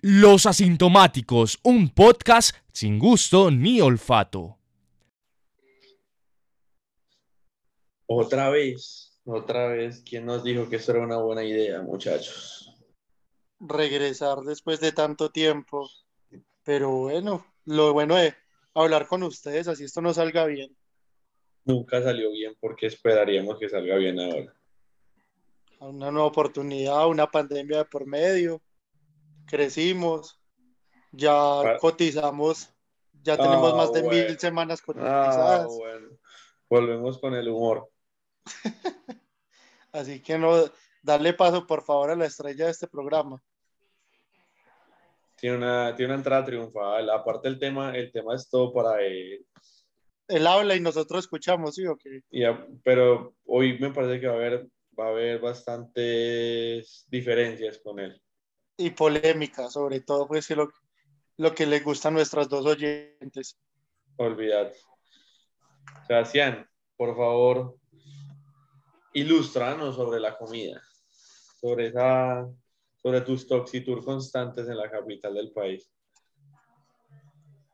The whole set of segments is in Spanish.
Los Asintomáticos, un podcast sin gusto ni olfato. Otra vez, otra vez, ¿quién nos dijo que eso era una buena idea, muchachos? Regresar después de tanto tiempo. Pero bueno, lo bueno de hablar con ustedes, así esto no salga bien. Nunca salió bien porque esperaríamos que salga bien ahora. Una nueva oportunidad, una pandemia de por medio crecimos, ya cotizamos, ya tenemos más de Ah, bueno. mil semanas Ah, cotizadas. bueno. Volvemos con el humor. Así que no, darle paso por favor a la estrella de este programa. Tiene una, tiene una entrada triunfal. Aparte el tema, el tema es todo para él. Él habla y nosotros escuchamos, ¿sí o qué? Y a- pero hoy me parece que va a haber, va a haber bastantes diferencias con él. Y polémica, sobre todo, pues que lo, lo que le gusta a nuestras dos oyentes. Olvídate. Sebastián, por favor, ilústranos sobre la comida, sobre esa, sobre tus toxitur constantes en la capital del país.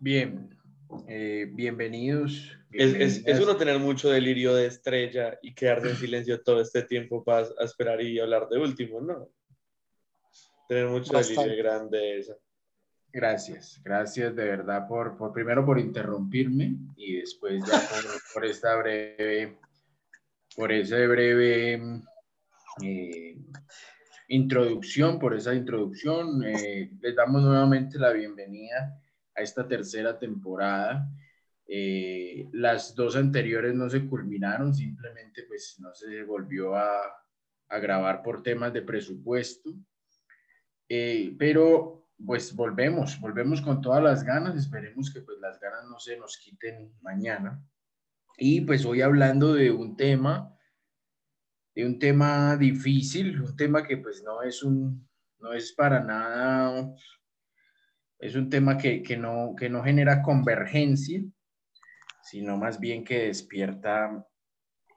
Bien, eh, bienvenidos. Es, es, es uno tener mucho delirio de estrella y quedarse en silencio todo este tiempo para a esperar y hablar de último, ¿no? Tener mucho Bastante. delirio de grandeza. Gracias, gracias de verdad por, por primero por interrumpirme y después ya por, por esta breve, por ese breve eh, introducción, por esa introducción. Eh, les damos nuevamente la bienvenida a esta tercera temporada. Eh, las dos anteriores no se culminaron, simplemente pues no se volvió a, a grabar por temas de presupuesto. Eh, pero pues volvemos, volvemos con todas las ganas, esperemos que pues las ganas no se nos quiten mañana. Y pues hoy hablando de un tema, de un tema difícil, un tema que pues no es un, no es para nada, es un tema que, que no, que no genera convergencia, sino más bien que despierta,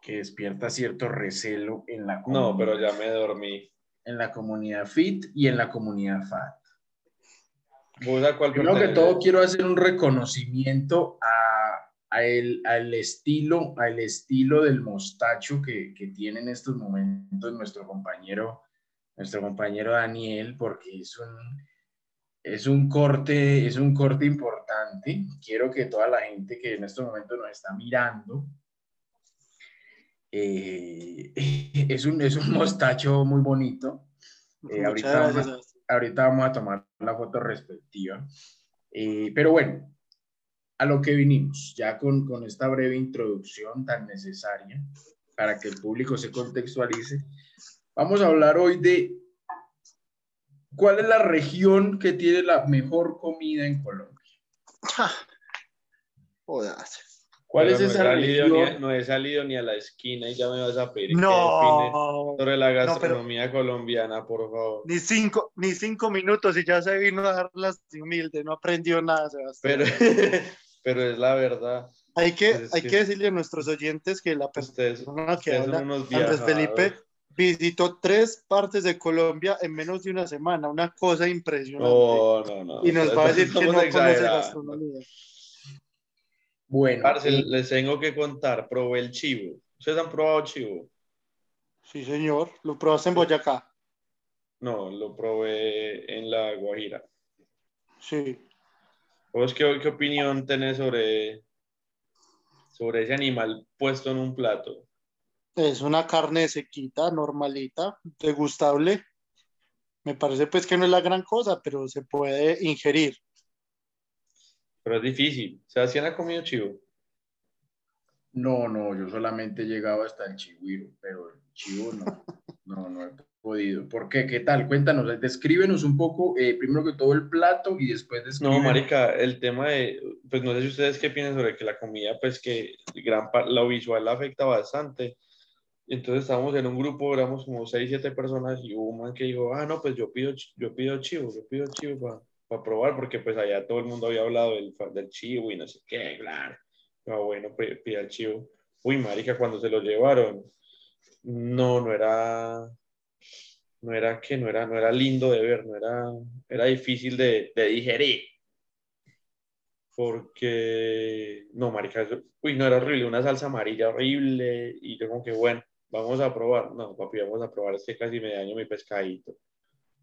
que despierta cierto recelo en la No, pero comunidad- ya me dormí. En la comunidad fit y en la comunidad fat. ¿Vos a cuál Primero que todo quiero hacer un reconocimiento a, a el, al estilo, al estilo del mostacho que, que tiene en estos momentos nuestro compañero, nuestro compañero Daniel, porque es un, es un corte, es un corte importante. Quiero que toda la gente que en estos momentos nos está mirando, eh, es, un, es un mostacho muy bonito. Eh, ahorita vamos- Sebastián. ahorita vamos a tomar la foto respectiva. Eh, pero bueno, a lo que vinimos, ya con, con esta breve introducción tan necesaria para que el público se contextualice, vamos a hablar hoy de cuál es la región que tiene la mejor comida en Colombia. Jodas. ¿Cuál Pero es no he esa salido ni a- no he salido ni a la esquina y ya me vas a pedir que No, sobre la No, pero- gastronomía colombiana, por favor. ni cinco, ni cinco minutos y ya se vino a dar las humilde, no aprendió nada, Sebastián. Pero, pero es la verdad. hay que, pues es hay que- que decirle a nuestros oyentes que la persona que ustedes son habla, Andrés. Felipe, visitó tres partes de Colombia en menos de una semana, una cosa impresionante. No, no, no. y nos va a decir que no conoce gastronomía. Bueno, Parce, eh, les tengo que contar, probé el chivo. ¿Ustedes han probado chivo? Sí, señor, lo probaste en Boyacá. No, lo probé en La Guajira. Sí. ¿Vos qué, qué opinión tenés sobre, sobre ese animal puesto en un plato? Es una carne sequita, normalita, degustable. Me parece pues que no es la gran cosa, pero se puede ingerir. Pero es difícil. ¿Sebastián ha comido chivo? no, no, yo solamente he llegado hasta el chihuiro, pero el chivo no, no, no he podido. ¿Por qué? ¿Qué tal? Cuéntanos, descríbenos un poco, eh, primero que todo el plato y después No, descríbenos. marica, el tema de, pues no sé si ustedes qué piensan sobre que la comida, pues que gran lo visual la afecta bastante. Entonces estábamos en un grupo, éramos como 6, 7 personas y hubo un man que dijo, ah, no, pues yo pido, yo pido chivo, yo pido chivo para probar, porque pues allá todo el mundo había hablado del, del chivo y no sé qué, claro. Bueno, pida el chivo. Uy, marica, cuando se lo llevaron, no, no era, no era que no era, no era lindo de ver, no era, era difícil de, de digerir. Porque, no, marica, eso- uy, no era horrible, una salsa amarilla horrible, y yo como que, bueno, vamos a probar. No, papi, vamos a probar, es que casi me daño mi pescadito.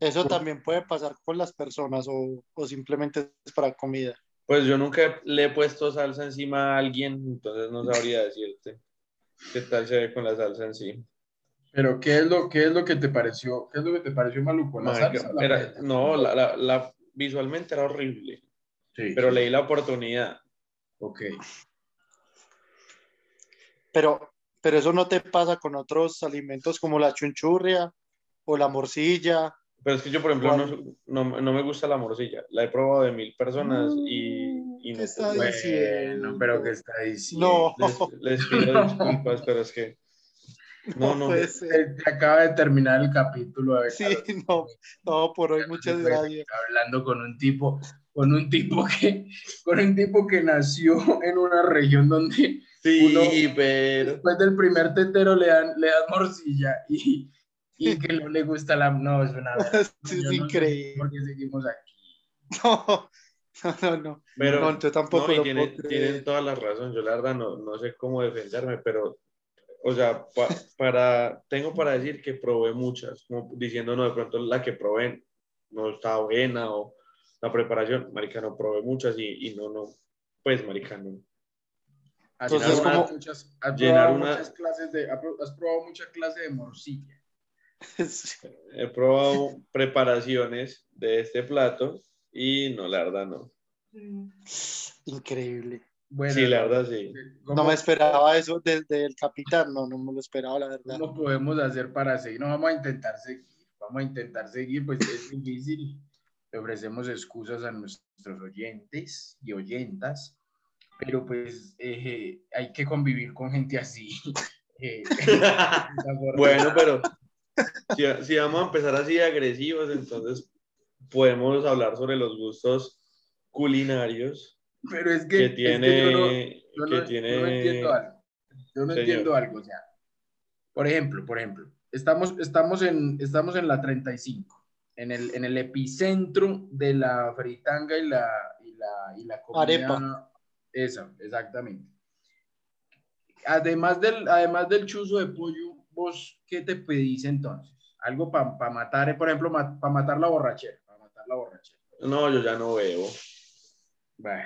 Eso también puede pasar con las personas o, o simplemente es para comida. Pues yo nunca le he puesto salsa encima a alguien, entonces no sabría decirte qué tal se ve con la salsa encima. Pero ¿qué es lo, qué es lo que te pareció? ¿Qué es lo que te pareció maluco? ¿La salsa la era- no, la, la- la- visualmente era horrible, Sí, pero sí. leí la oportunidad. Ok. Pero, pero eso no te pasa con otros alimentos como la chunchurria o la morcilla. Pero es que yo, por ejemplo, no, no, no me gusta la morcilla. La he probado de mil personas y, y ¿Qué no. está Bueno, pero ¿qué está diciendo? No, les, les pido disculpas, pero es que. No, no. puede ser. Te acaba de terminar el capítulo. de Sí, Carlos. no, no, por hoy muchas gracias. Hablando con un tipo, con un tipo que, con un tipo que nació en una región donde Sí, uno- pero. después del primer tetero le dan, le dan morcilla y, y que no le gusta la, no, es una Sí, es increíble. por qué seguimos aquí. No, no, no, no. Pero, No, yo tampoco no, lo tienen, puedo creer. tienen toda la razón. Yo la verdad no, no sé cómo defenderme, pero, o sea, pa- para, tengo para decir que probé muchas, como diciendo, no, de pronto la que probé no estaba buena o la preparación, marica, no probé muchas y, y no, no, pues, marica, no. Entonces, como- muchas, has llenar probado una- muchas clases de, has probado muchas clases de morcilla. Sí. He probado preparaciones de este plato y no, la verdad no. Increíble. Bueno, Sí, la verdad sí. ¿cómo- No me esperaba eso desde el capitán, no, no me lo esperaba, la verdad. ¿Cómo podemos hacer para seguir? No, vamos a intentar seguir. Vamos a intentar seguir, pues es difícil. Le ofrecemos excusas a nuestros oyentes y oyentas, pero pues eh, hay que convivir con gente así. Eh, Bueno, pero si, si vamos a empezar así de agresivos, entonces podemos hablar sobre los gustos culinarios pero es que, que es que tiene, yo no- yo que no, tiene, no entiendo algo. Yo no Señor. entiendo algo. O sea, por ejemplo, por ejemplo, estamos, estamos, en, estamos en la 35, en el, en el epicentro de la fritanga y la, y la, y la comida. Arepa. Esa, exactamente. Además del, además del chuzo de pollo, ¿vos qué te pedís entonces? Algo para matar, por ejemplo, para matar la borrachera. Para matar la borrachera. No, yo ya no bebo. Bueno,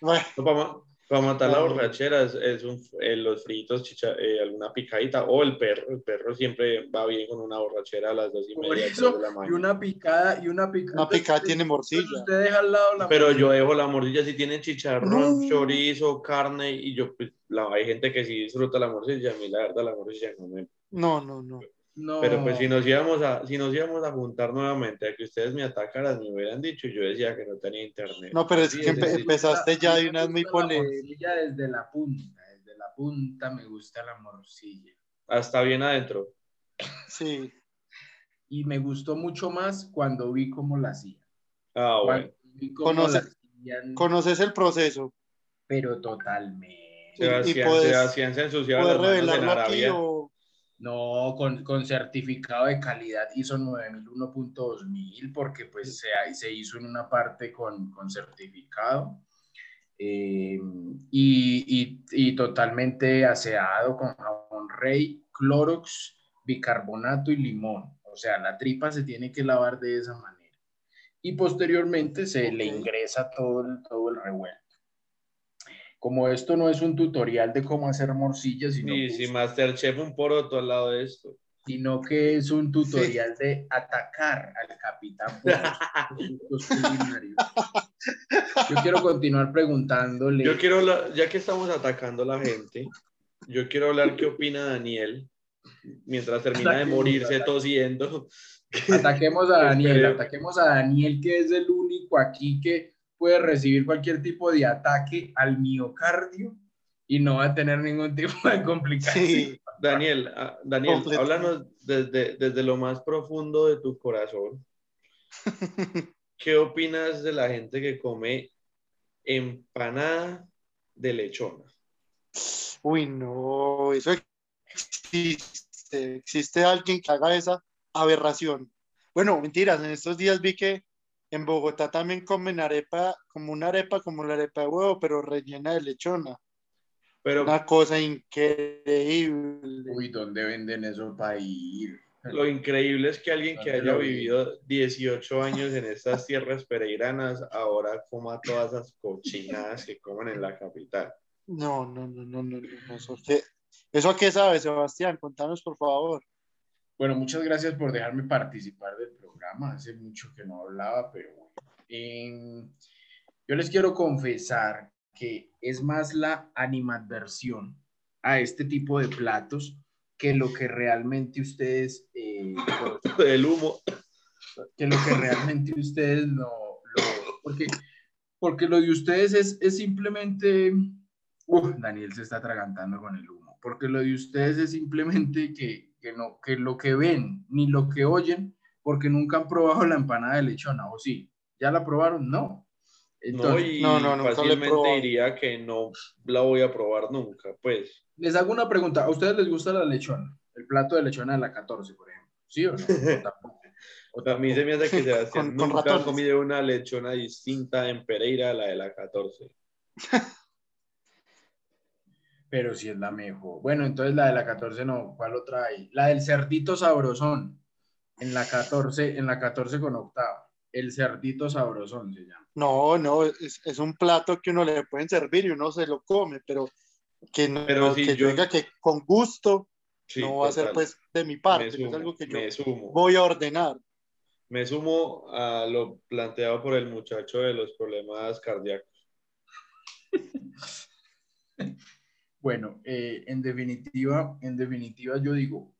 Bueno, para, matar la borrachera es, es un- eh, los fritos, chicha- eh, alguna picadita o el perro. El perro siempre va bien con una borrachera a las dos y por media eso, de la y mañana. una picada, y una picada. una picada tiene morcilla. Usted deja al lado la Pero morcilla. yo dejo la morcilla si tienen chicharrón, No. chorizo, carne y yo, pues, la, hay gente que sí disfruta la morcilla, a mí la verdad la morcilla no me... No, no, no. No. Pero pues si nos íbamos a, si nos íbamos a juntar nuevamente a que ustedes me atacaran, me hubieran dicho, y yo decía que no tenía internet. No, pero es que empe- empezaste ya de una muy Me gusta la polémica. morcilla desde la punta, desde la punta me gusta la morcilla. Hasta bien adentro. Sí. Y me gustó mucho más cuando vi cómo la hacían. Ah, bueno. Cuando vi cómo Conoce- la hacían, Conoces el proceso. pero totalmente. y Sebastián, puedes- Sebastián se ensuciaba ¿Puedes las manos en revelarlo aquí Arabia. o...? No, con, con certificado de calidad ISO 9001.2000 porque pues se, se hizo en una parte con, con certificado eh, y, y, y totalmente aseado con jabón rey, clorox, bicarbonato y limón. O sea, la tripa se tiene que lavar de esa manera. Y posteriormente se le ingresa todo el, todo el revuelto. Como esto no es un tutorial de cómo hacer morcillas, sino Y que si Masterchef un poroto al lado de esto. sino que es un tutorial de atacar al capitán por culinarios. Yo quiero continuar preguntándole. Yo quiero ya que estamos atacando a la gente, yo quiero hablar qué opina Daniel mientras termina de morirse ataquemos. tosiendo. Ataquemos a Daniel, Espere. ataquemos a Daniel, que es el único aquí que puede recibir cualquier tipo de ataque al miocardio y no va a tener ningún tipo de complicación. Sí. Daniel, ah, Daniel, háblanos desde, desde lo más profundo de tu corazón. ¿Qué opinas de la gente que come empanada de lechona? Uy, no, eso existe. Existe alguien que haga esa aberración. Bueno, mentiras, en estos días vi que en Bogotá también comen arepa, como una arepa, como la arepa de huevo, pero rellena de lechona. Pero Una cosa increíble. Uy, ¿dónde venden eso para ir? lo increíble es que alguien que ¿Dónde haya vivido 18 años en estas tierras pereiranas ahora coma todas esas cochinadas que comen en la capital. No, no, no, no, no, no, no, ¿Eso qué, ¿Eso a qué sabe, Sebastián? Contanos, por favor. Bueno, muchas gracias por dejarme participar del programa. Hace mucho que no hablaba, pero bueno. Em, yo les quiero confesar que es más la animadversión a este tipo de platos que lo que realmente ustedes, eh, El humo. que lo que realmente ustedes no, lo- porque, porque lo de ustedes es, es simplemente, Uf, Daniel se está atragantando con el humo, porque lo de ustedes es simplemente que, que, no, que lo que ven ni lo que oyen, porque nunca han probado la empanada de lechona, o sí, ¿ya la probaron? No. No, Entonces, y no, no, fácilmente diría que no la voy a probar nunca, pues. les hago una pregunta, ¿a ustedes les gusta la lechona? El plato de lechona de la 14, por ejemplo, ¿sí o no? O tampoco. O A mí se me hace que Sebastián Con- con nunca ha ratones. comido una lechona distinta en Pereira a la de la 14. Pero si es la mejor. Bueno, entonces la de la 14 no. ¿Cuál otra hay? La del cerdito sabrosón. En la 14, en la 14 con octava. El cerdito sabrosón se llama. No, no, es, es un plato que uno le pueden servir y uno se lo come, pero que no, Pero si que yo- diga que con gusto Sí, no va a ser pues de mi parte, no sumo, es algo que yo voy a ordenar. Me sumo a lo planteado por el muchacho de los problemas cardíacos. Bueno, eh, en definitiva, en definitiva yo digo,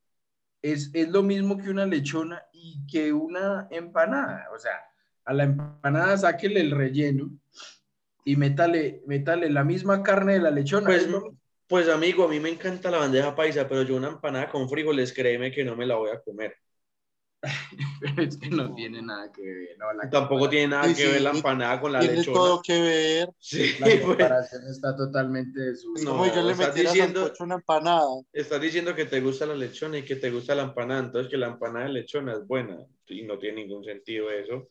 es, es lo mismo que una lechona y que una empanada. O sea, a la empanada sáquele el relleno y métale, métale la misma carne de la lechona. Pues, pues amigo, a mí me encanta la bandeja paisa, pero yo una empanada con frijoles, créeme que no me la voy a comer. Pero es que no tiene nada que ver. no, la Tampoco tiene nada Sí, que sí, ver la empanada con la Tiene lechona. todo que ver. Sí, La pues, comparación está totalmente desubicada. No, como yo le metiera diciendo- una empanada. estás diciendo que te gusta la lechona y que te gusta la empanada, entonces que la empanada de lechona es buena y no tiene ningún sentido eso.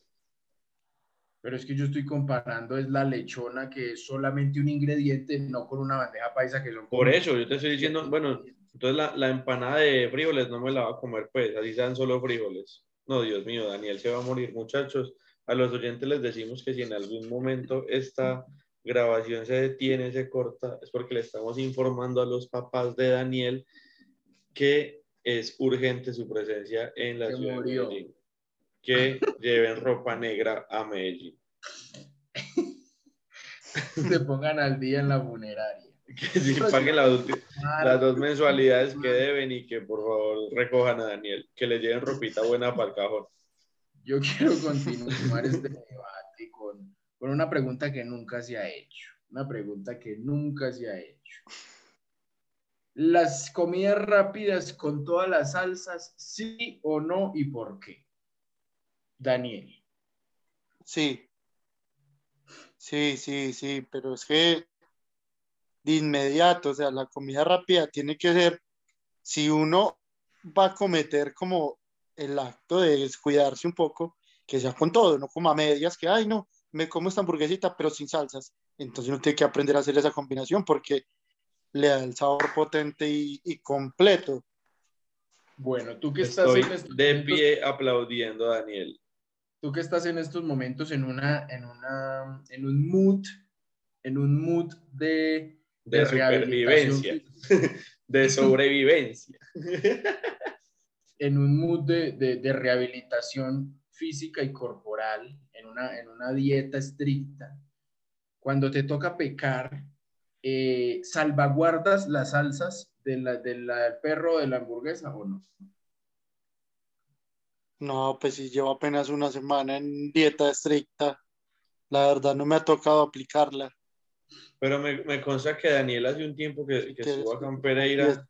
Pero es que yo estoy comparando es la lechona que es solamente un ingrediente, no con una bandeja paisa que son Por eso, yo te estoy diciendo, bueno, entonces la, la empanada de frijoles no me la va a comer, pues, así sean solo frijoles. No, Dios mío, Daniel se va a morir, muchachos. A los oyentes les decimos que si en algún momento esta grabación se detiene, se corta, es porque le estamos informando a los papás de Daniel que es urgente su presencia en la ciudad murió. de Medellín. Que lleven ropa negra a Medellín. se pongan al día en la funeraria. Que si paguen las, las dos mensualidades que deben y que por favor recojan a Daniel, que le lleven ropita buena para el cajón. Yo quiero continuar este debate con, con una pregunta que nunca se ha hecho. Una pregunta que nunca se ha hecho. Las comidas rápidas con todas las salsas, sí o no y por qué. Daniel. Sí. Sí, sí, sí, pero es que inmediato, o sea, la comida rápida tiene que ser, si uno va a cometer como el acto de descuidarse un poco, que sea con todo, no como a medias, que, ay, no, me como esta hamburguesita, pero sin salsas. Entonces uno tiene que aprender a hacer esa combinación porque le da el sabor potente y, y completo. Bueno, tú que estás Estoy en estos de momentos- pie aplaudiendo a Daniel. tú que estás en estos momentos en una, en una, en un mood, en un mood de, De supervivencia. De sobrevivencia. en un mood de, de- de rehabilitación física y corporal, en una, en una dieta estricta, cuando te toca pecar, eh, ¿salvaguardas las salsas de la, de la- del perro o de la hamburguesa o no? No, pues si llevo apenas una semana en dieta estricta, la verdad no me ha tocado aplicarla. Pero me, me consta que Daniel hace un tiempo que, que Que- estuvo acá en Pereira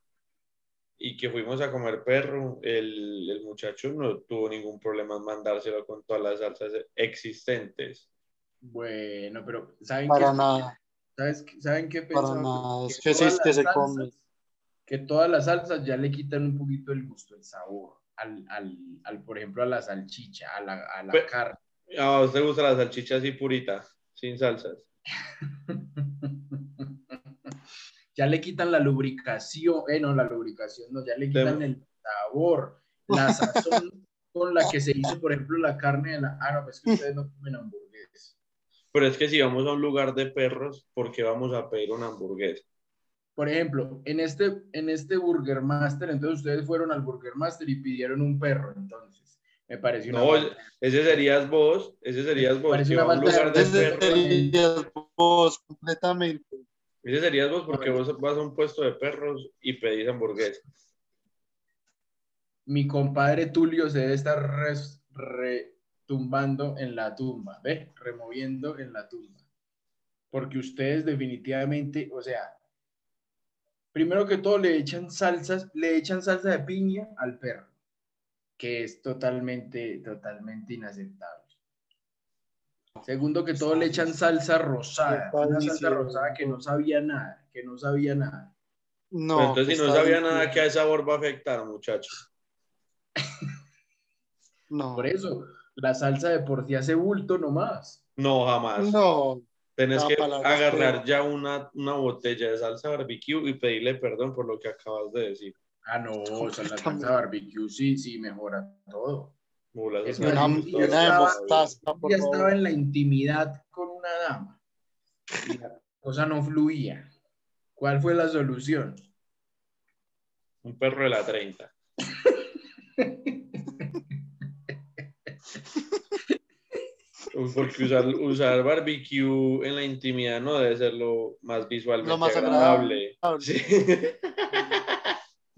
y que fuimos a comer perro, el, el muchacho no tuvo ningún problema en mandárselo con todas las salsas existentes. Bueno, pero ¿saben Para qué? nada, ¿Sabes ¿Saben qué para pensaba? nada. Es que sí, todas es que las se salsas- come. que todas las salsas ya le quitan un poquito el gusto, el sabor al, al, al, por ejemplo, a la salchicha, a la, a la Pe- carne. ¿A usted gusta la salchicha así purita, sin salsas? ya le quitan la lubricación, eh, no, la lubricación, no, ya le quitan el sabor, la sazón con la que se hizo, por ejemplo, la carne de la... Ah, no, pues que ustedes no comen hamburguesas. Pero es que si vamos a un lugar de perros, ¿por qué vamos a pedir una hamburguesa? Por ejemplo, en este, en este Burger Master, entonces ustedes fueron al Burger Master y pidieron un perro, entonces. Me pareció una... No, falta- ese serías vos, ese serías vos. Parece una un lugar de Ese serías vos completamente. Ese serías vos porque vos vas a un puesto de perros y pedís hamburguesa. mi compadre Tulio se debe estar res- retumbando en la tumba, ¿ve? Removiendo en la tumba. Porque ustedes definitivamente, o sea, primero que todo le echan salsas, le echan salsa de piña al perro, que es totalmente, totalmente inaceptable. Segundo que todo le echan salsa rosada, una salsa rosada que no sabía nada, que no sabía nada. No. Pero entonces, si no está sabía bien. nada, ¿qué sabor va a afectar, muchachos? No. pues, Por eso, la salsa de por sí hace bulto nomás. No, jamás. No. Tenés No, que agarrar ya una, una botella de salsa barbecue y pedirle perdón por lo que acabas de decir. Ah, no, o sea, la salsa barbecue sí, sí mejora todo. Es una, yo estaba- mostaza, por Ya favor. estaba en la intimidad con una dama y la cosa no fluía. ¿Cuál fue la solución? Un perro de la 30. Porque usar, usar barbecue en la intimidad no debe ser lo más visualmente Lo más agradable. agradable. Sí.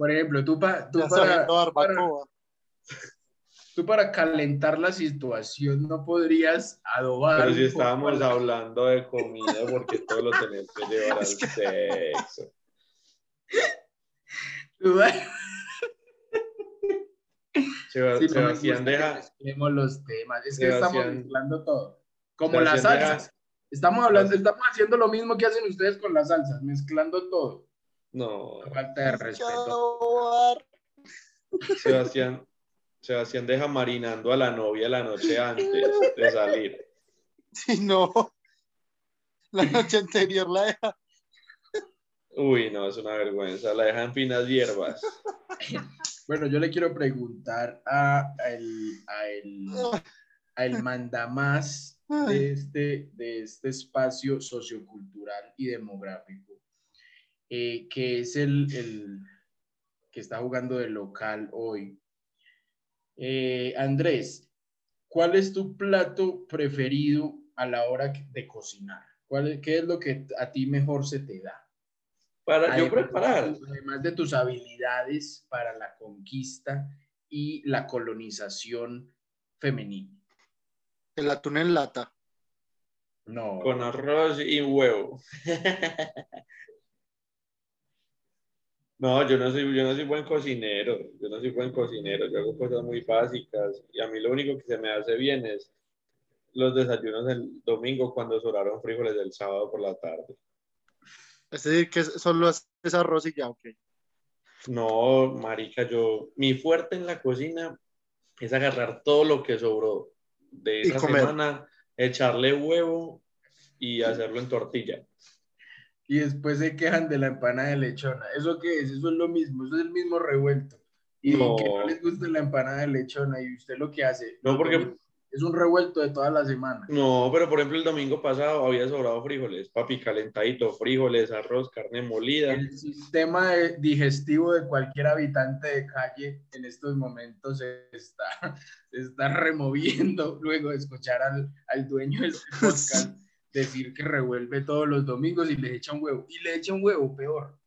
Por ejemplo, tú, pa- tú para, tú para calentar la situación no podrías adobar. Pero si estábamos la- hablando de comida, porque todo lo tenés que llevar al sexo. Seba- Sí, Sebastián deja, mezclemos los temas. Es que estamos mezclando todo. Como Sebastián las deja- salsas. Estamos hablando, estamos haciendo lo mismo que hacen ustedes con las salsas, mezclando todo. No, Falta de respeto. Sebastián, Sebastián deja marinando a la novia la noche antes de salir. Si no, la noche anterior la deja. Uy, no, es una vergüenza. La deja en finas hierbas. Bueno, yo le quiero preguntar a, a el, a el, a el mandamás de este, de este espacio sociocultural y demográfico, eh, que es el, el que está jugando de local hoy. Eh, Andrés, ¿cuál es tu plato preferido a la hora de cocinar? ¿Cuál es- ¿Qué es lo que a ti mejor se te da? Para yo Además- preparar. Además de tus habilidades para la conquista y la colonización femenina. El atún en lata. No. Con arroz y huevo. No, yo no soy, yo no soy buen cocinero. Yo no soy buen cocinero. Yo hago cosas muy básicas. Y a mí lo único que se me hace bien es los desayunos el domingo cuando sobraron frijoles del sábado por la tarde. Es decir, que solo haces arroz y ya, ok. No, marica, yo, mi fuerte en la cocina es agarrar todo lo que sobró de esa semana, echarle huevo y hacerlo en tortilla. Y después se quejan de la empanada de lechona. ¿Eso qué es? Eso es lo mismo. Eso es el mismo revuelto. Y No. que no les gusta la empanada de lechona. Y usted lo que hace. No, porque- Es un revuelto de toda la semana. No, pero por ejemplo el domingo pasado había sobrado frijoles, papi calentadito, frijoles, arroz, carne molida. El sistema digestivo de cualquier habitante de calle en estos momentos se está, se está removiendo luego de escuchar al, al dueño del podcast decir que revuelve todos los domingos y le echa un huevo. Y le echa un huevo, peor.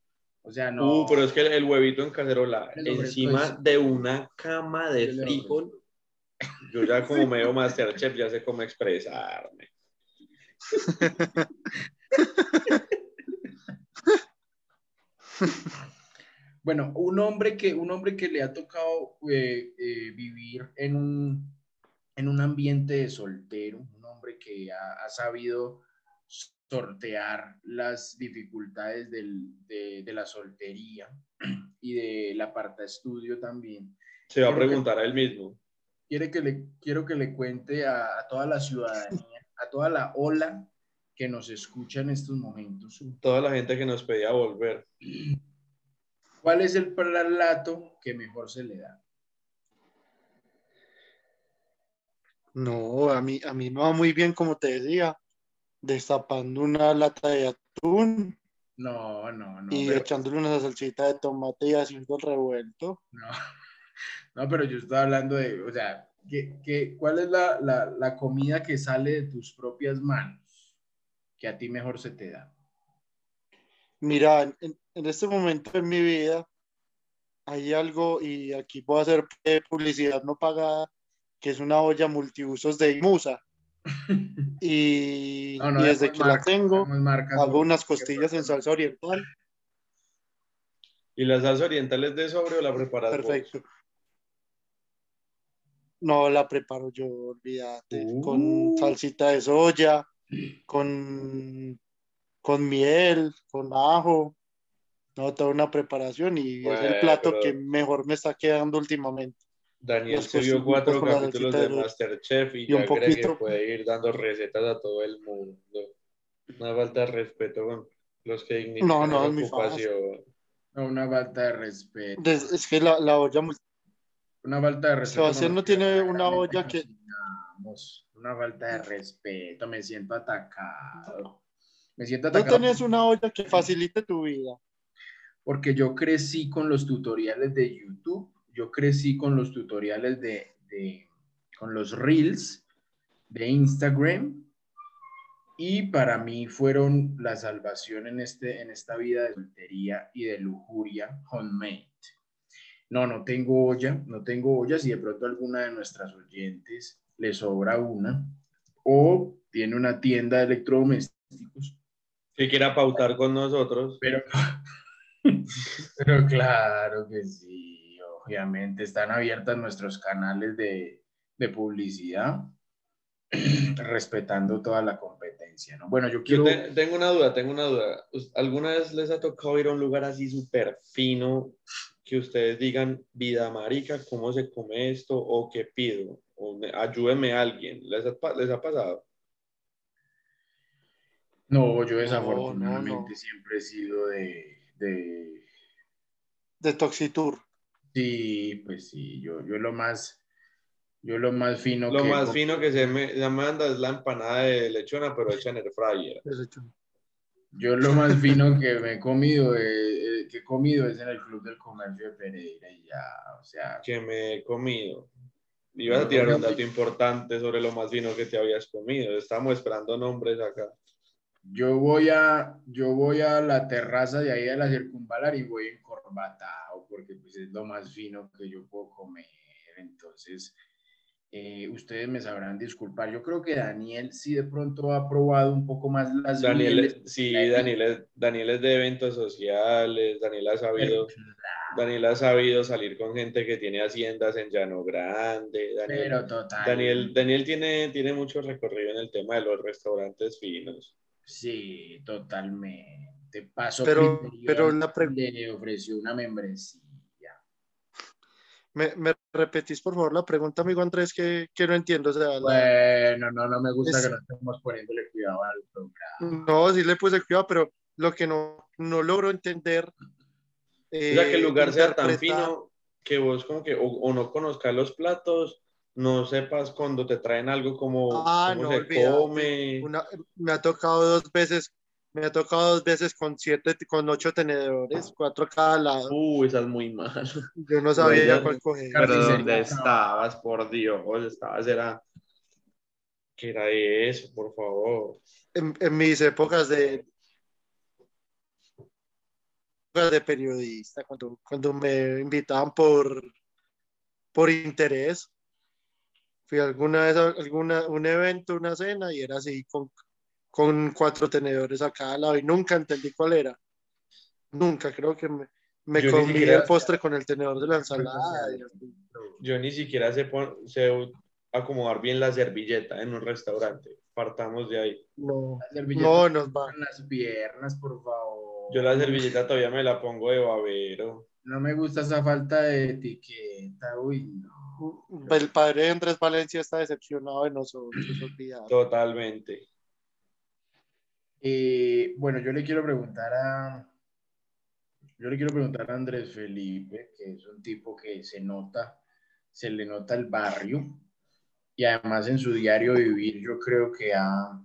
O sea, no. Uh, pero es que el, el huevito en cacerola encima pues. de una cama de frijol. Yo ya como medio Masterchef ya sé cómo expresarme. Bueno, un hombre que, un hombre que le ha tocado eh, eh, vivir en un, en un ambiente de soltero, hombre que ha, ha sabido sortear las dificultades del- de, de la soltería y de la parte estudio también, Se va a Quiero que- preguntar a él mismo. quiere que le, quiero que le cuente a, a toda la ciudadanía, a toda la ola que nos escucha en estos momentos. Toda la gente que nos pedía volver. ¿Cuál es el plato que mejor se le da? No, a mí, a mí me va muy bien, como te decía, destapando una lata de atún No, no, no. y pero- echándole una salsita de tomate y haciendo el revuelto. No, no, pero yo estaba hablando de, o sea, ¿qué, qué- cuál es la, la- la comida que sale de tus propias manos que a ti mejor se te da? Mira, en, en este momento en mi vida hay algo, y aquí puedo hacer publicidad no pagada, que es una olla multiusos de Imusa. Y, No, no, y desde que la tengo, hago unas costillas en salsa oriental. ¿Y la salsa oriental es de sobre o la preparas vos? Perfecto. No la preparo yo, olvídate. Uh. Con salsita de soya, con, con miel, con ajo. No, toda una preparación y es el plato pero- que mejor me está quedando últimamente. Daniel se vio cociditos cuatro con la capítulos de de- Masterchef y, y un ya cree que puede ir dando recetas a todo el mundo. Una falta de respeto con los que dignifican No, no, la ocupación. No, una falta de respeto. Des- Es que la, la olla Una falta de respeto. Sebastián no tiene una olla que-. Una falta de respeto. Me siento atacado. Me siento no atacado. tenés una olla que facilite tu vida. porque yo crecí con los tutoriales de YouTube, yo crecí con los tutoriales de, de- con los reels de Instagram y para mí fueron la salvación en, este, en esta vida de soltería y de lujuria homemade. No, no tengo olla, no tengo olla, si de pronto alguna de nuestras oyentes le sobra una o tiene una tienda de electrodomésticos, Si quiera pautar con nosotros, pero, pero claro que sí, obviamente están abiertas nuestros canales de, de publicidad, respetando toda la competencia, ¿no? Bueno, yo yo quiero... te- tengo una duda, tengo una duda. ¿Alguna vez les ha tocado ir a un lugar así súper fino que ustedes digan, vida marica, ¿cómo se come esto? ¿O qué pido? O me- ayúdeme a alguien. ¿Les ha, les ha pasado? No, yo No, desafortunadamente no, no. siempre he sido de, de... De Toxitour. Sí, pues sí, yo, yo lo más... Yo lo más fino Lo que... más fino que se me, se manda es la empanada de lechona, pero hecha en el fryer. Yo lo más fino que me he comido, eh, eh, que he comido es en el Club del Comercio de Pereira y ya, o sea, que me he comido. Ibas a tirar un dato importante sobre lo más fino que te habías comido. Estamos esperando nombres acá. yo voy a, yo voy a la terraza de ahí de la circunvalar y voy encorbatado porque pues es lo más fino que yo puedo comer. Entonces, eh, ustedes me sabrán disculpar. Yo creo que Daniel sí de pronto ha probado un poco más las Daniel, mieles. sí, Daniel es, Daniel es de eventos sociales, Daniel ha sabido, Daniel ha sabido salir con gente que tiene haciendas en Llano Grande. Daniel, Pero total. Daniel, Daniel tiene, tiene mucho recorrido en el tema de los restaurantes finos. Sí, totalmente. Pasó Pero- pero la pre- le ofreció una membresía. ¿Me, me repetís, por favor, la pregunta, amigo Andrés, que, que no entiendo? O sea, la- Bueno, no, no me gusta Es- que no estemos poniéndole cuidado al programa. no, sí le puse cuidado, pero lo que no, no logro entender. O sea, que el eh, lugar sea tan fino que vos como que o, o no conozcas los platos, no sepas cuando te traen algo como Ah, cómo no, se come. Una- me ha tocado dos veces, me ha tocado dos veces con siete, con ocho tenedores, cuatro a cada lado. Uy, esa es muy mal. Yo no sabía ya- cuál coger. Pero ¿dónde no. estabas? Por Dios, estabas era... ¿Qué era eso, por favor? En, en mis épocas de de periodista, cuando, cuando me invitaban por, por interés, fui alguna vez a alguna, un evento, una cena, y era así con, con cuatro tenedores a cada lado, y nunca entendí cuál era. Nunca, creo que me, me comí siquiera- el postre con el tenedor de la ensalada. Yo ni siquiera sé, pon- sé acomodar bien la servilleta en un restaurante. Partamos de ahí. No, no nos va. las piernas, por favor. Yo la servilleta todavía me la pongo de babero. no me gusta esa falta de etiqueta, uy, no. El padre de Andrés Valencia está decepcionado de nosotros, olvidado. Totalmente. Eh, bueno, yo le quiero preguntar a, yo le quiero preguntar a Andrés Felipe, que es un tipo que se nota, se le nota el barrio, y además en su diario vivir yo creo que ha,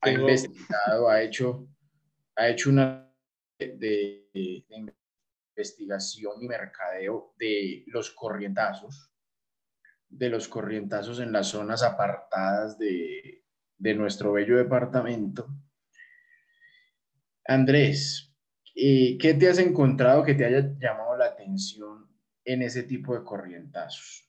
ha investigado, ha hecho, ha hecho una de, de investigación y mercadeo de los corrientazos, de los corrientazos en las zonas apartadas de, de nuestro bello departamento. Andrés, eh, ¿qué te has encontrado que te haya llamado la atención en ese tipo de corrientazos?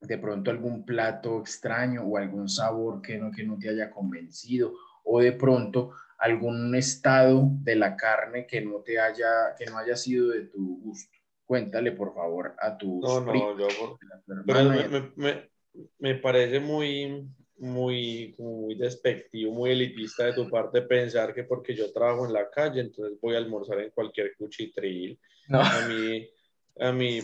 De pronto algún plato extraño o algún sabor que no, que no te haya convencido o de pronto algún estado de la carne que no te haya, que no haya sido de tu gusto. Cuéntale, por favor, a tus No, no, yo tu Pero me- me- me parece muy, muy, como muy despectivo, muy elitista de tu parte pensar que porque yo trabajo en la calle, entonces voy a almorzar en cualquier cuchitril. No. A mí, a mí,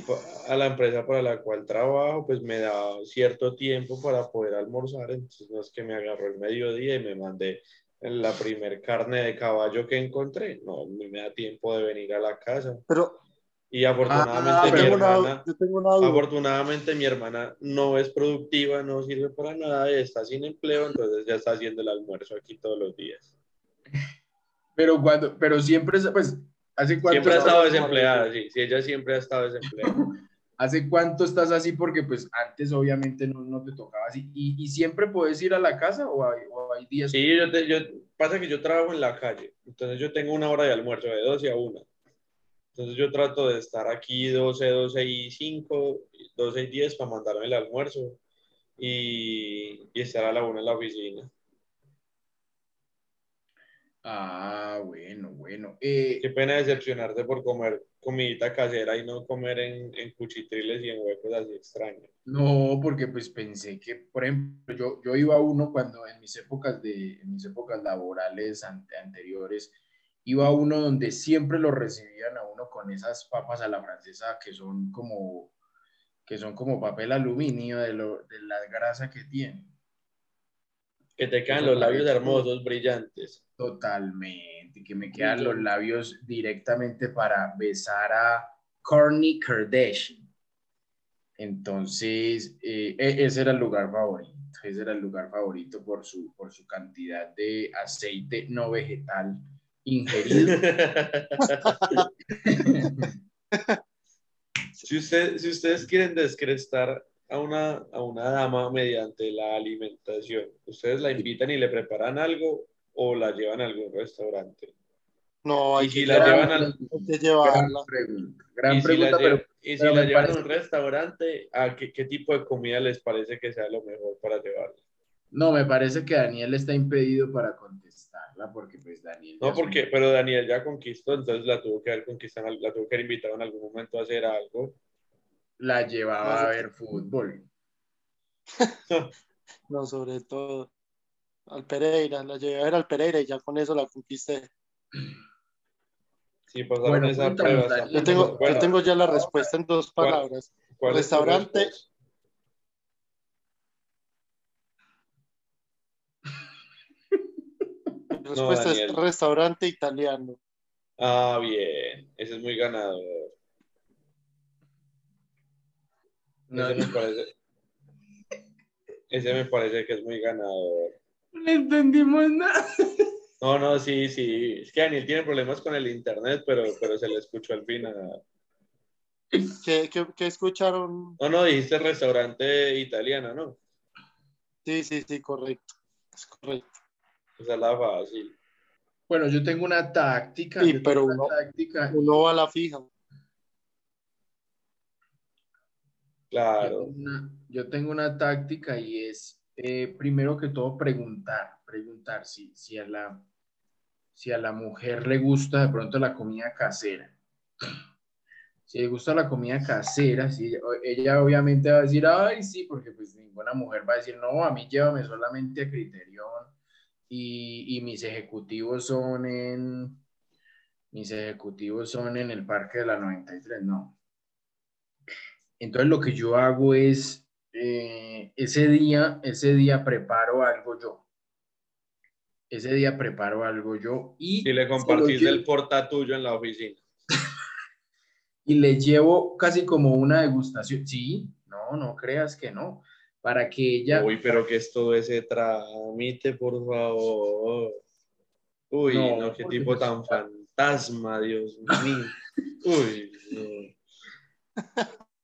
a la empresa para la cual trabajo, pues me da cierto tiempo para poder almorzar, entonces no es que me agarró el mediodía y me mandé la primer carne de caballo que encontré, no, me da tiempo de venir a la casa. Pero Y afortunadamente Ah, mi tengo, una, hermana... yo tengo una duda. Afortunadamente mi hermana no es productiva, no sirve para nada, está sin empleo, entonces ya está haciendo el almuerzo aquí todos los días. Pero cuando, pero siempre, pues, ¿hace cuánto Siempre ha estado desempleada, sí, sí, ella siempre ha estado desempleada. ¿Hace cuánto estás así? Porque pues antes obviamente no, no te tocaba así. ¿Y, y siempre puedes ir a la casa o hay, o hay días? Sí, yo, te- yo, pasa que yo trabajo en la calle, entonces yo tengo una hora de almuerzo de 12 a 1. Entonces yo trato de estar aquí 12, 12 y 5, 12 y 10 para mandarme el almuerzo y, y estar a la 1 en la oficina. Ah, bueno, bueno. Eh, Qué pena decepcionarte por comer comidita casera y no comer en, en cuchitriles y en huecos así extraños. no, porque pues pensé que, por ejemplo, yo, yo iba a uno cuando en mis épocas, de, en mis épocas laborales ante- anteriores, iba a uno donde siempre lo recibían a con esas papas a la francesa que son como, que son como papel aluminio de, lo, de la grasa que tienen. Que te quedan Eso los labios hermosos, brillantes. Totalmente, que me quedan los labios directamente para besar a Kourtney Kardashian. Entonces, eh, e- ese era el lugar favorito. Ese era el lugar favorito por su, por su cantidad de aceite no vegetal ingerido. si, usted, si ustedes quieren descrestar a una, a una dama mediante la alimentación, ¿ustedes la invitan y le preparan algo o la llevan a algún restaurante? No, hay Y si que, la llevan al- Gran pregunta, gran y si pregunta, la, pero y si pero la llevan parece- a un restaurante, ¿a qué, qué tipo de comida les parece que sea lo mejor para llevarla? no, me parece que Daniel está impedido para porque pues Daniel... No, porque, pero Daniel ya conquistó, entonces la tuvo que haber conquistado, la tuvo que haber invitado en algún momento a hacer algo. la llevaba a ver fútbol. No, sobre todo. Al Pereira, la llevé a ver al Pereira y ya con eso la conquisté. Sí, pasaron Bueno, esa prueba. Yo tengo, Bueno, yo tengo ya la respuesta en dos palabras. ¿cuál es tu restaurante. Respuesta? Es restaurante italiano. Ah, bien, ese es muy ganador. No, ese, me parece, ese me parece que es muy ganador. no entendimos nada. No, no, sí, sí. Es que Daniel tiene problemas con el internet, pero, pero se le escuchó al final. ¿Qué, qué, qué escucharon? No, no, dijiste restaurante italiano, ¿no? Sí, sí, sí, correcto. Es correcto. Esa es la fácil. Bueno, yo tengo una táctica. Sí, pero uno- táctica. Uno va a la fija. Yo Claro. tengo una, yo tengo una táctica y es, eh, primero que todo, preguntar, preguntar si, si, a la, si a la mujer le gusta de pronto la comida casera. Si le gusta la comida casera, si ella, ella obviamente va a decir, ay, sí, porque pues ninguna mujer va a decir, no, a mí llévame solamente a Criterion y, y mis ejecutivos son en, mis ejecutivos son en el Parque de la 93, no. Entonces lo que yo hago es, eh, ese día, ese día preparo algo yo. Ese día preparo algo yo y... Y le compartís el porta tuyo en la oficina. y le llevo casi como una degustación. Sí, no, no creas que no. Para que ella... Uy, pero que es todo ese trámite, por favor. Uy, No, no, qué tipo tan fantasma, Dios mío. Uy, no.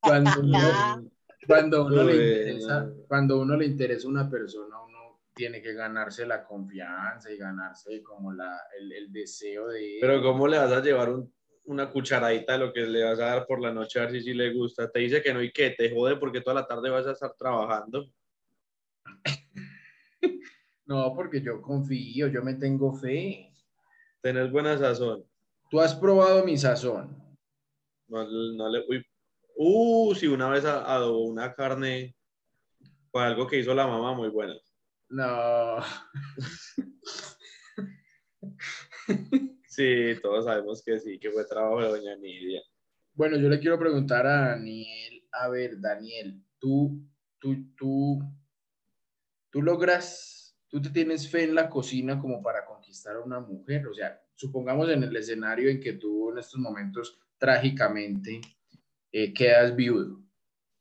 cuando uno, cuando uno le interesa, no. cuando uno le interesa a una persona, uno tiene que ganarse la confianza y ganarse como la, el, el deseo de... Pero ¿cómo le vas a llevar un- una cucharadita de lo que le vas a dar por la noche a ver si sí le gusta? Te dice que no y que te jode porque toda la tarde vas a estar trabajando. No, porque yo confío, yo me tengo fe. Tenés buena sazón. Tú has probado mi sazón. No, no le... Uy. Uh, sí, una vez adobó una carne con algo que hizo la mamá muy buena. No. Sí, todos sabemos que sí, que fue trabajo de doña Nidia. Bueno, yo le quiero preguntar a Daniel, a ver, Daniel, tú, tú, tú, tú logras, tú te tienes fe en la cocina como para conquistar a una mujer, o sea, supongamos en el escenario en que tú en estos momentos trágicamente eh, quedas viudo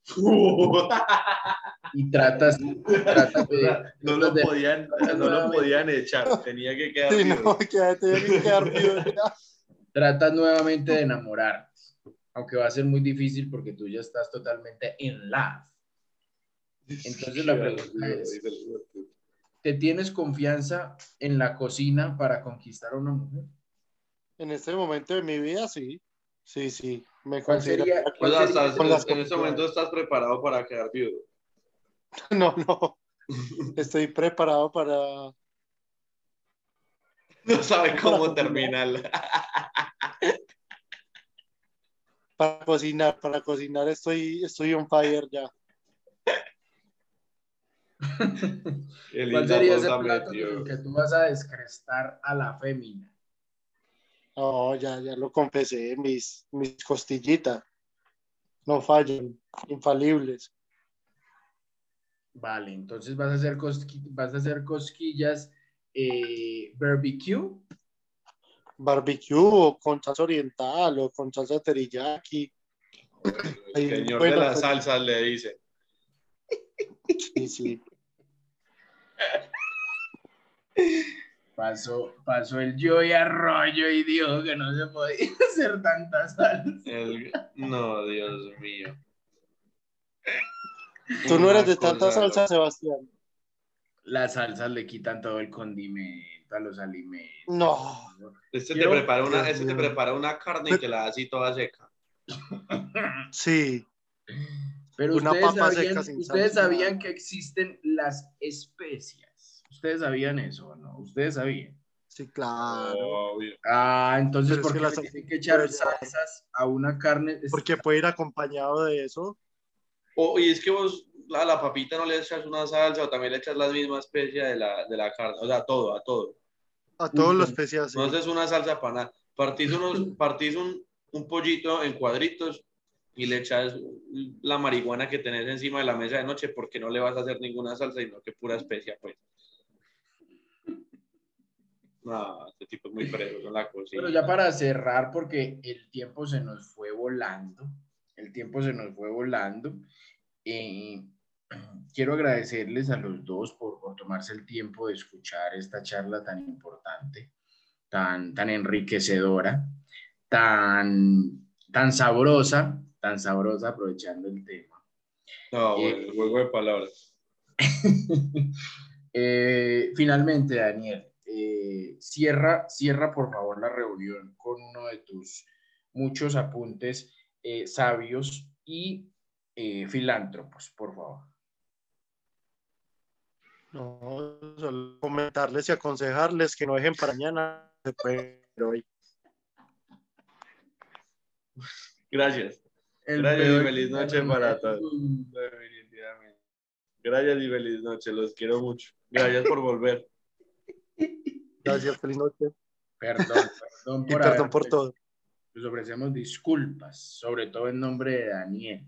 y tratas, tratas de, no lo de- podían, no lo podían echar, tenía que quedar Sí, vivo. no, que tenía que quedar vivo ya. tratas nuevamente de enamorarte, aunque va a ser muy difícil porque tú ya estás totalmente en love. Entonces la pregunta es, ¿te tienes confianza en la cocina para conquistar a una mujer? En este momento de mi vida, sí. Sí, sí. Me ¿Cuál sería- sería- en este condiciones. momento estás preparado para quedar viudo. No, no. Estoy preparado para. No sabe cómo terminarla. Para cocinar, para cocinar estoy, estoy on fire ya. ¿Cuál sería ese plato que tú vas a descrestar a la fémina? No, ya, ya lo confesé, mis, mis costillitas. No fallan, infalibles. Vale, entonces vas a hacer, cosqui- vas a hacer cosquillas eh, barbecue. Barbecue o con salsa oriental o con salsa teriyaki. El señor Bueno, de las pues- salsas le dice. Sí, sí. Pasó, pasó el Joey Arroyo y dijo que no se podía hacer tantas salsas. El- No, Dios mío. Tú no eres de tanta salsa, Sebastián. Las salsas le quitan todo el condimento a los alimentos. No. Este te prepara una, este te prepara una carne y te la da así toda seca. Sí. Pero Una ustedes, papa sabían, seca sin ustedes salsa. sabían que existen las especias. ¿Ustedes sabían eso o no? ¿Ustedes sabían? Sí, claro. Obvio. Ah, entonces, ¿por que qué las- tienen que echar salsas a una carne? Porque puede ir acompañado de eso. O- y es que vos a la papita no le echas una salsa o también le echas la misma especie de la, de la carne. O sea, todo, a todo. A todos los. No haces una salsa para nada. Partís, unos, partís un, un pollito en cuadritos y le echas la marihuana que tenés encima de la mesa de noche porque no le vas a hacer ninguna salsa, sino que pura especia, pues. No, este tipo es muy preso en la cocina. Pero ya para cerrar, porque el tiempo se nos fue volando, el tiempo se nos fue volando, eh, quiero agradecerles a los dos por, por tomarse el tiempo de escuchar esta charla tan importante, tan, tan enriquecedora, tan, tan sabrosa, tan sabrosa aprovechando el tema. No, el juego de palabras. Eh, finalmente, Daniel, eh, cierra, cierra por favor la reunión con uno de tus muchos apuntes eh, sabios y eh, filántropos, por favor. No, solo comentarles y aconsejarles que no dejen para mañana. se puede hoy. Gracias. El Gracias y feliz noche para todos. Definitivamente. Gracias y feliz noche. Los quiero mucho. Gracias por volver. Gracias, feliz noche. Perdón, perdón Y por, perdón haber- por todo. Les ofrecemos disculpas, sobre todo en nombre de Daniel.